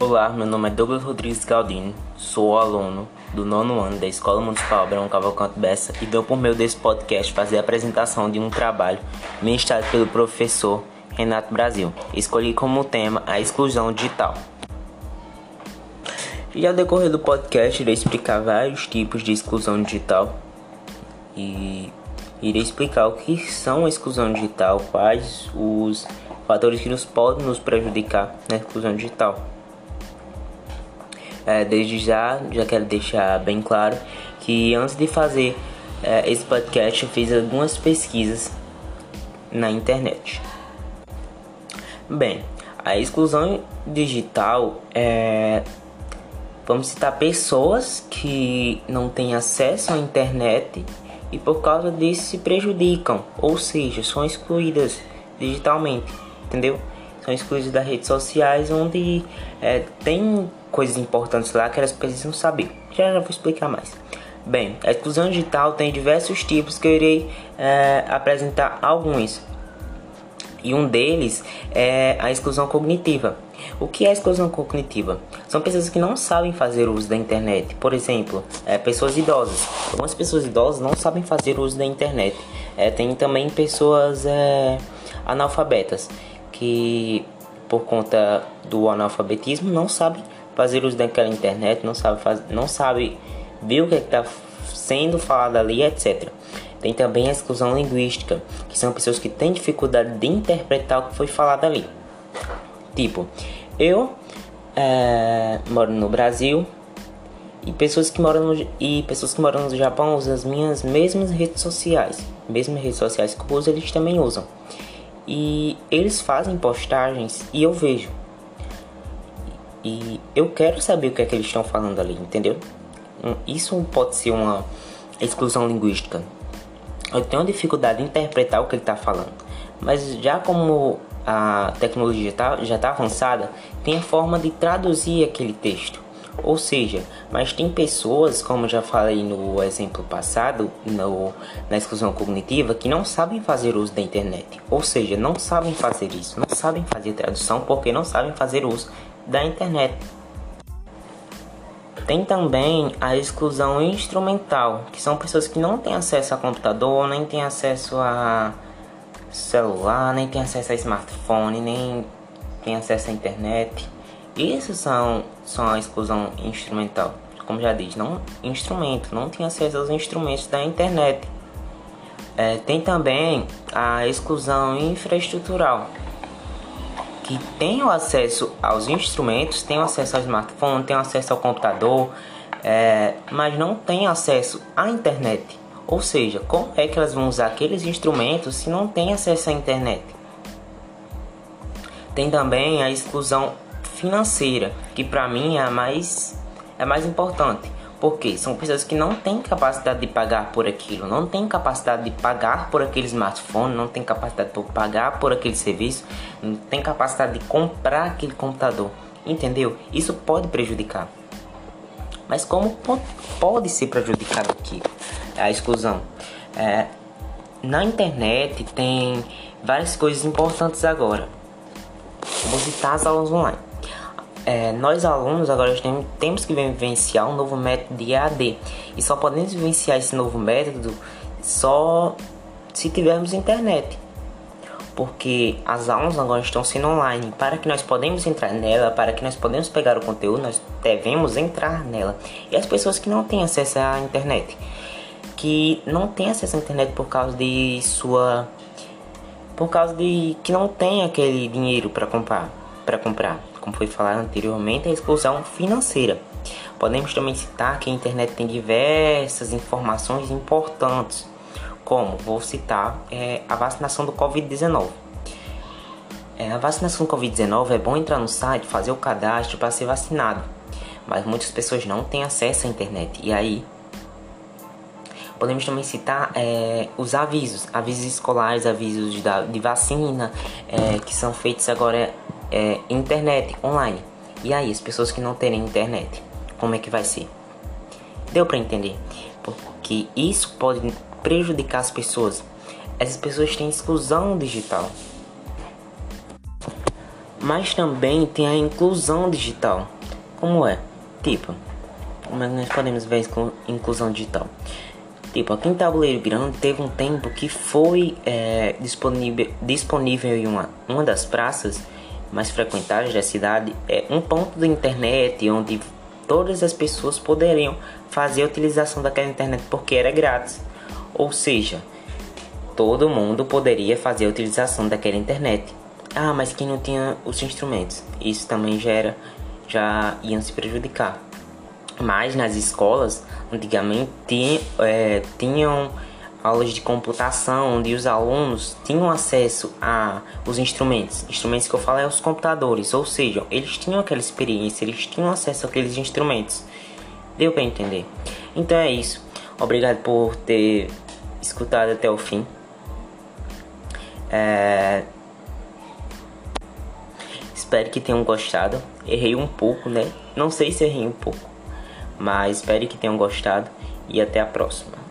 Olá, meu nome é Douglas Rodrigues Galdino, sou aluno do nono ano da Escola Municipal Abraão Cavalcante Bessa e dou por meio desse podcast fazer a apresentação de um trabalho ministrado pelo professor Renato Brasil. Escolhi como tema a exclusão digital. E ao decorrer do podcast irei explicar vários tipos de exclusão digital e irei explicar o que são a exclusão digital, quais os fatores que nos podem nos prejudicar na exclusão digital. É, desde já, já quero deixar bem claro que antes de fazer é, esse podcast eu fiz algumas pesquisas na internet. Bem, a exclusão digital é. Vamos citar pessoas que não têm acesso à internet e por causa disso se prejudicam, ou seja, são excluídas digitalmente, entendeu? São excluídas das redes sociais onde é, tem coisas importantes lá que elas precisam saber. Já já vou explicar mais. Bem, a exclusão digital tem diversos tipos que eu irei é, apresentar alguns. E um deles é a exclusão cognitiva. O que é exclusão cognitiva? São pessoas que não sabem fazer uso da internet. Por exemplo, é, pessoas idosas. Algumas pessoas idosas não sabem fazer uso da internet. É, tem também pessoas é, analfabetas que, por conta do analfabetismo, não sabem fazer uso daquela internet, não sabe, faz, não sabe ver o que é está sendo falado ali, etc. Tem também a exclusão linguística, que são pessoas que têm dificuldade de interpretar o que foi falado ali. Tipo, eu é, moro no Brasil e pessoas que moram no, e pessoas que moram no Japão usam as minhas mesmas redes sociais, mesmas redes sociais que eu uso, eles também usam. E eles fazem postagens e eu vejo e eu quero saber o que é que eles estão falando ali, entendeu? Isso pode ser uma exclusão linguística. Eu tenho dificuldade de interpretar o que ele está falando, mas já como a tecnologia tá, já está avançada, tem a forma de traduzir aquele texto. Ou seja, mas tem pessoas, como já falei no exemplo passado, no, na exclusão cognitiva, que não sabem fazer uso da internet. Ou seja, não sabem fazer isso, não sabem fazer tradução porque não sabem fazer uso da internet. Tem também a exclusão instrumental, que são pessoas que não têm acesso a computador, nem têm acesso a celular, nem têm acesso a smartphone, nem têm acesso à internet. Isso são, são a exclusão instrumental. Como já disse, não instrumento, não tem acesso aos instrumentos da internet. É, tem também a exclusão infraestrutural, que tenham acesso aos instrumentos, tenham acesso ao smartphone, tenham acesso ao computador, é, mas não têm acesso à internet. Ou seja, como é que elas vão usar aqueles instrumentos se não têm acesso à internet? Tem também a exclusão financeira, que para mim é a mais, é mais importante. Porque são pessoas que não têm capacidade de pagar por aquilo, não têm capacidade de pagar por aquele smartphone, não têm capacidade de pagar por aquele serviço, não têm capacidade de comprar aquele computador. Entendeu? Isso pode prejudicar. Mas como pode ser prejudicado aqui a exclusão? É, na internet tem várias coisas importantes agora. Vou citar as aulas online é, nós alunos agora temos que vivenciar um novo método de EAD e só podemos vivenciar esse novo método só se tivermos internet porque as aulas agora estão sendo online. Para que nós podemos entrar nela, para que nós podemos pegar o conteúdo, nós devemos entrar nela. E as pessoas que não têm acesso à internet, que não têm acesso à internet por causa de sua, por causa de que não tem aquele dinheiro para comprar, para comprar como foi falado anteriormente, a exclusão financeira. Podemos também citar que a internet tem diversas informações importantes, como vou citar é, a vacinação do Covid-19. É, a vacinação do Covid-19 é bom entrar no site, fazer o cadastro para ser vacinado, mas muitas pessoas não têm acesso à internet e aí podemos também citar é, os avisos, avisos escolares, avisos de, de vacina, é, que são feitos agora é, internet online. E aí, as pessoas que não terem internet, como é que vai ser? Deu para entender? Porque isso pode prejudicar as pessoas. Essas pessoas têm exclusão digital. Mas também tem a inclusão digital, como é. Tipo, como é que nós podemos ver inclusão digital? Tipo, aqui em Tabuleiro Grande teve um tempo que foi é, disponível, disponível em uma, uma das praças mais frequentadas da cidade é um ponto de internet onde todas as pessoas poderiam fazer a utilização daquela internet porque era grátis. Ou seja, todo mundo poderia fazer a utilização daquela internet. Ah, mas quem não tinha os instrumentos, isso também já era, já iam se prejudicar. Mas nas escolas, antigamente, é, tinham aulas de computação onde os alunos tinham acesso a os instrumentos. Instrumentos que eu falo é os computadores, ou seja, eles tinham aquela experiência, eles tinham acesso àqueles instrumentos. Deu para entender? Então é isso. Obrigado por ter escutado até o fim. É... Espero que tenham gostado. Errei um pouco, né? Não sei se errei um pouco, mas espero que tenham gostado e até a próxima.